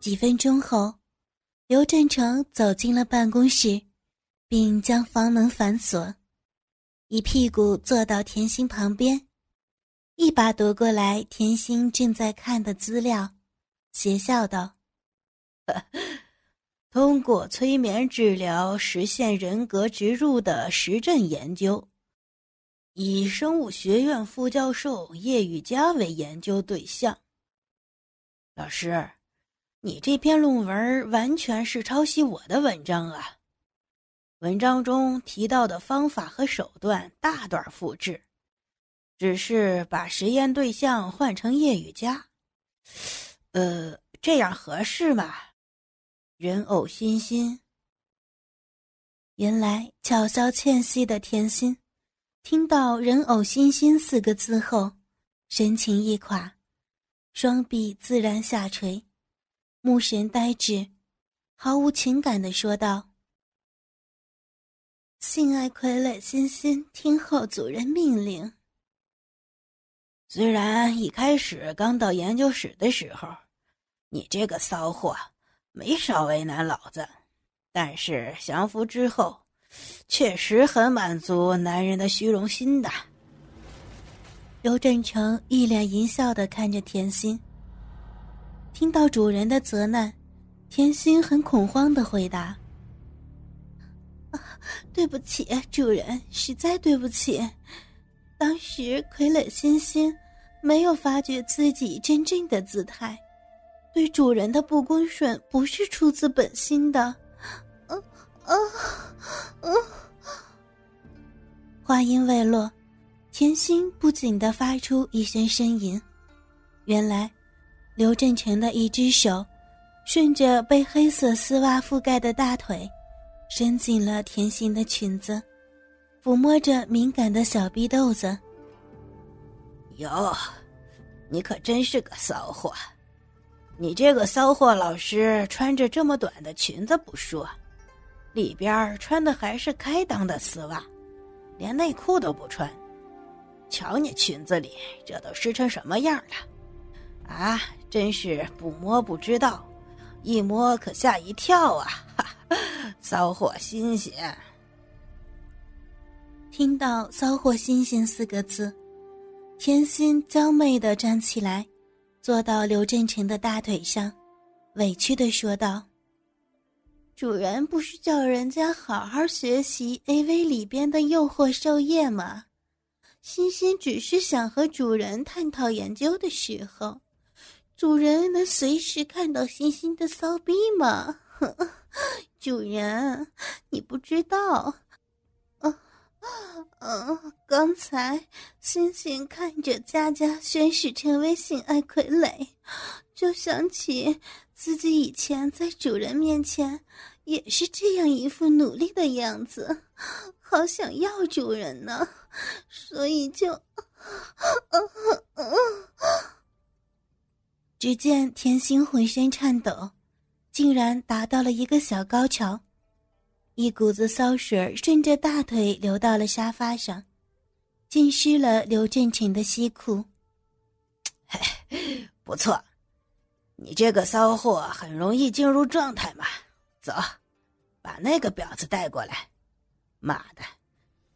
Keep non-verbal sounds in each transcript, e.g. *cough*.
几分钟后，刘振成走进了办公室，并将房门反锁，一屁股坐到甜心旁边，一把夺过来甜心正在看的资料，邪笑道：“ *laughs* 通过催眠治疗实现人格植入的实证研究。”以生物学院副教授叶雨佳为研究对象。老师，你这篇论文完全是抄袭我的文章啊！文章中提到的方法和手段大段复制，只是把实验对象换成叶雨佳。呃，这样合适吗？人偶欣欣，原来巧笑倩兮的甜心。听到“人偶欣欣”四个字后，神情一垮，双臂自然下垂，目神呆滞，毫无情感的说道：“性爱傀儡欣欣，听候主人命令。”虽然一开始刚到研究室的时候，你这个骚货没少为难老子，但是降服之后。确实很满足男人的虚荣心的。刘振成一脸淫笑的看着甜心。听到主人的责难，甜心很恐慌的回答：“，对不起，主人，实在对不起。当时傀儡欣欣没有发觉自己真正的姿态，对主人的不恭顺不是出自本心的。”啊，嗯。话音未落，甜心不仅的发出一声呻吟。原来，刘振成的一只手顺着被黑色丝袜覆盖的大腿，伸进了甜心的裙子，抚摸着敏感的小逼豆子。哟，你可真是个骚货！你这个骚货老师穿着这么短的裙子不说。里边穿的还是开裆的丝袜，连内裤都不穿。瞧你裙子里这都湿成什么样了？啊，真是不摸不知道，一摸可吓一跳啊！哈骚货新鲜。听到“骚货新鲜”四个字，甜心娇媚的站起来，坐到刘振成的大腿上，委屈的说道。主人不是叫人家好好学习 A V 里边的诱惑授业吗？欣欣只是想和主人探讨研究的时候，主人能随时看到欣欣的骚逼吗？*laughs* 主人，你不知道，嗯嗯，刚才欣欣看着佳佳宣誓成为性爱傀儡，就想起自己以前在主人面前。也是这样一副努力的样子，好想要主人呢，所以就……啊啊啊只见甜心浑身颤抖，竟然达到了一个小高潮，一股子骚水顺着大腿流到了沙发上，浸湿了刘振成的西裤。嘿，*laughs* 不错，你这个骚货很容易进入状态嘛。走，把那个婊子带过来。妈的，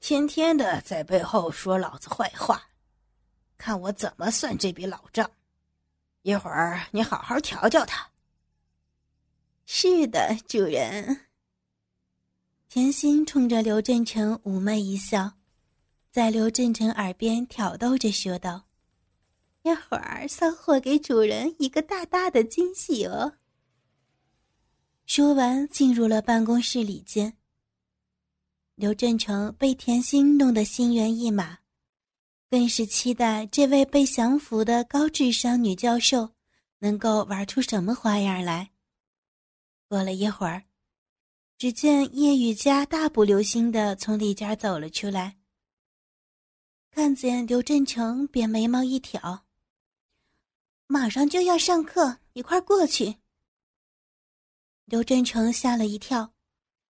天天的在背后说老子坏话，看我怎么算这笔老账。一会儿你好好调教他。是的，主人。甜心冲着刘振成妩媚一笑，在刘振成耳边挑逗着说道：“一会儿骚货给主人一个大大的惊喜哦。”说完，进入了办公室里间。刘振成被甜心弄得心猿意马，更是期待这位被降服的高智商女教授能够玩出什么花样来。过了一会儿，只见叶雨佳大步流星的从里间走了出来，看见刘振成，便眉毛一挑：“马上就要上课，你快过去。”刘振成吓了一跳，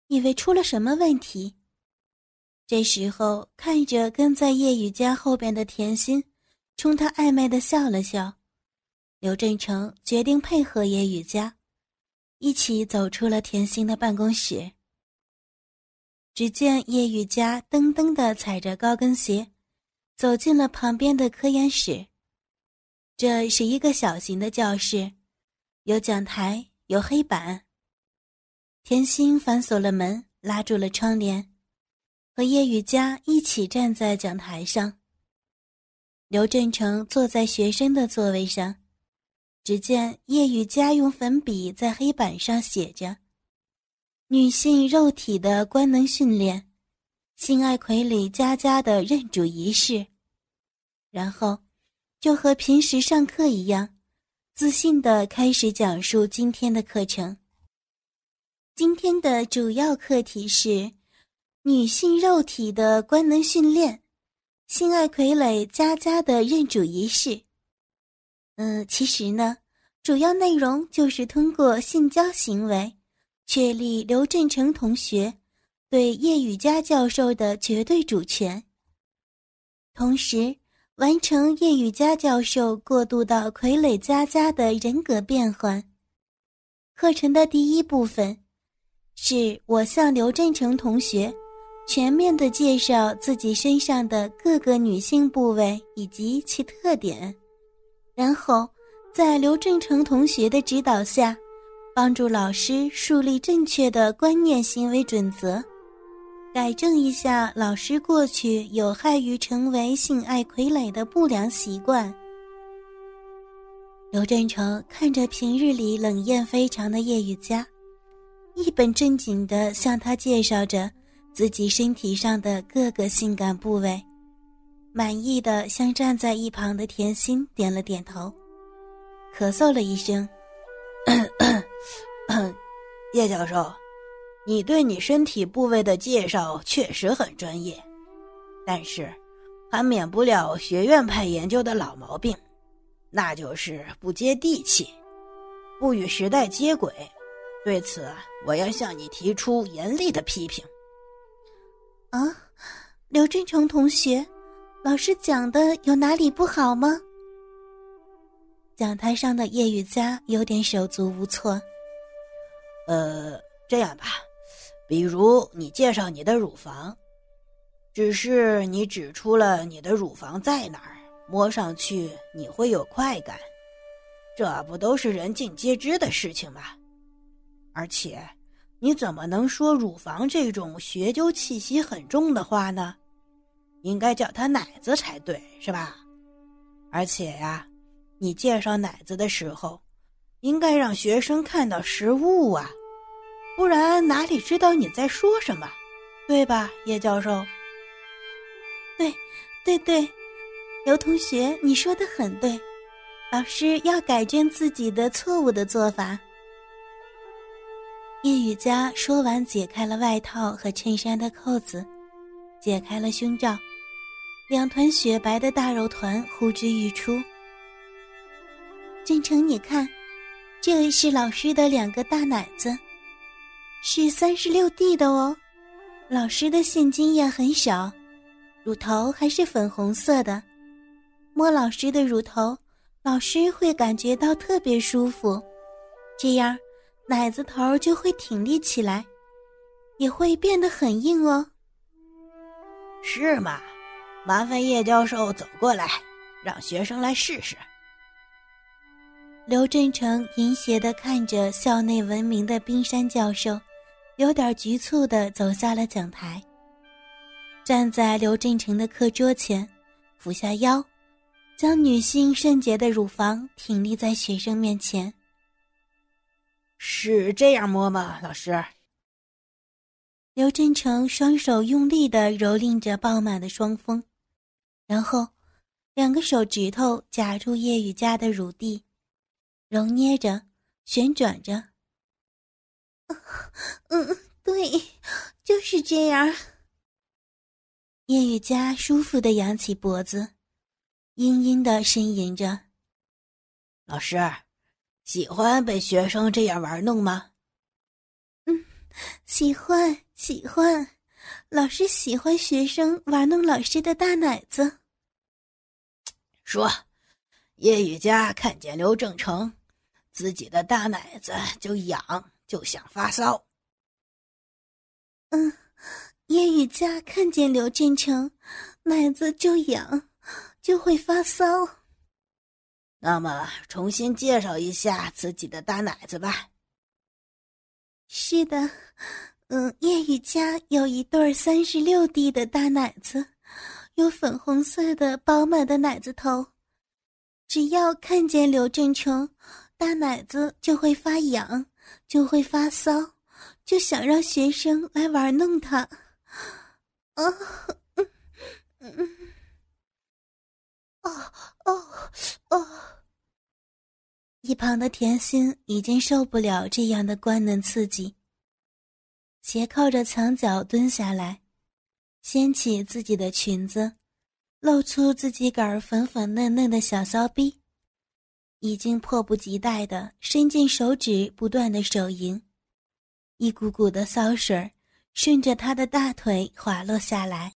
以为出了什么问题。这时候，看着跟在叶雨佳后边的甜心，冲他暧昧的笑了笑。刘振成决定配合叶雨佳，一起走出了甜心的办公室。只见叶雨佳噔噔的踩着高跟鞋，走进了旁边的科研室。这是一个小型的教室，有讲台，有黑板。甜心反锁了门，拉住了窗帘，和叶雨佳一起站在讲台上。刘振成坐在学生的座位上，只见叶雨佳用粉笔在黑板上写着。女性肉体的官能训练，性爱傀儡佳佳的认主仪式，然后就和平时上课一样，自信的开始讲述今天的课程。今天的主要课题是女性肉体的官能训练，性爱傀儡佳佳的认主仪式。嗯，其实呢，主要内容就是通过性交行为。确立刘振成同学对叶雨佳教授的绝对主权，同时完成叶雨佳教授过渡到傀儡佳佳的人格变换。课程的第一部分是我向刘振成同学全面的介绍自己身上的各个女性部位以及其特点，然后在刘振成同学的指导下。帮助老师树立正确的观念行为准则，改正一下老师过去有害于成为性爱傀儡的不良习惯。刘振成看着平日里冷艳非常的叶雨佳，一本正经地向他介绍着自己身体上的各个性感部位，满意的向站在一旁的甜心点了点头，咳嗽了一声。叶教授，你对你身体部位的介绍确实很专业，但是还免不了学院派研究的老毛病，那就是不接地气，不与时代接轨。对此，我要向你提出严厉的批评。啊，刘振成同学，老师讲的有哪里不好吗？讲台上的叶雨佳有点手足无措。呃，这样吧，比如你介绍你的乳房，只是你指出了你的乳房在哪儿，摸上去你会有快感，这不都是人尽皆知的事情吗？而且，你怎么能说乳房这种学究气息很重的话呢？应该叫它奶子才对，是吧？而且呀，你介绍奶子的时候。应该让学生看到实物啊，不然哪里知道你在说什么，对吧，叶教授？对，对对，刘同学，你说的很对，老师要改正自己的错误的做法。叶雨佳说完，解开了外套和衬衫的扣子，解开了胸罩，两团雪白的大肉团呼之欲出。真诚，你看。这是老师的两个大奶子，是三十六 D 的哦。老师的性经验很少，乳头还是粉红色的。摸老师的乳头，老师会感觉到特别舒服，这样奶子头就会挺立起来，也会变得很硬哦。是吗？麻烦叶教授走过来，让学生来试试。刘振成淫邪的看着校内闻名的冰山教授，有点局促的走下了讲台，站在刘振成的课桌前，俯下腰，将女性圣洁的乳房挺立在学生面前。是这样摸吗，老师？刘振成双手用力的蹂躏着爆满的双峰，然后两个手指头夹住叶雨佳的乳地。揉捏着，旋转着。*laughs* 嗯，对，就是这样。叶雨佳舒服的扬起脖子，嘤嘤的呻吟着。老师，喜欢被学生这样玩弄吗？嗯，喜欢，喜欢。老师喜欢学生玩弄老师的大奶子。说，叶雨佳看见刘正成。自己的大奶子就痒，就想发骚。嗯，叶雨佳看见刘振成，奶子就痒，就会发骚。那么，重新介绍一下自己的大奶子吧。是的，嗯，叶雨佳有一对三十六 D 的大奶子，有粉红色的饱满的奶子头。只要看见刘振成，大奶子就会发痒，就会发骚。就想让学生来玩弄他，啊，嗯嗯，哦哦哦！一旁的甜心已经受不了这样的官能刺激，斜靠着墙角蹲下来，掀起自己的裙子，露出自己杆儿粉粉嫩嫩的小骚逼，已经迫不及待的伸进手指，不断的手淫。一股股的骚水顺着他的大腿滑落下来，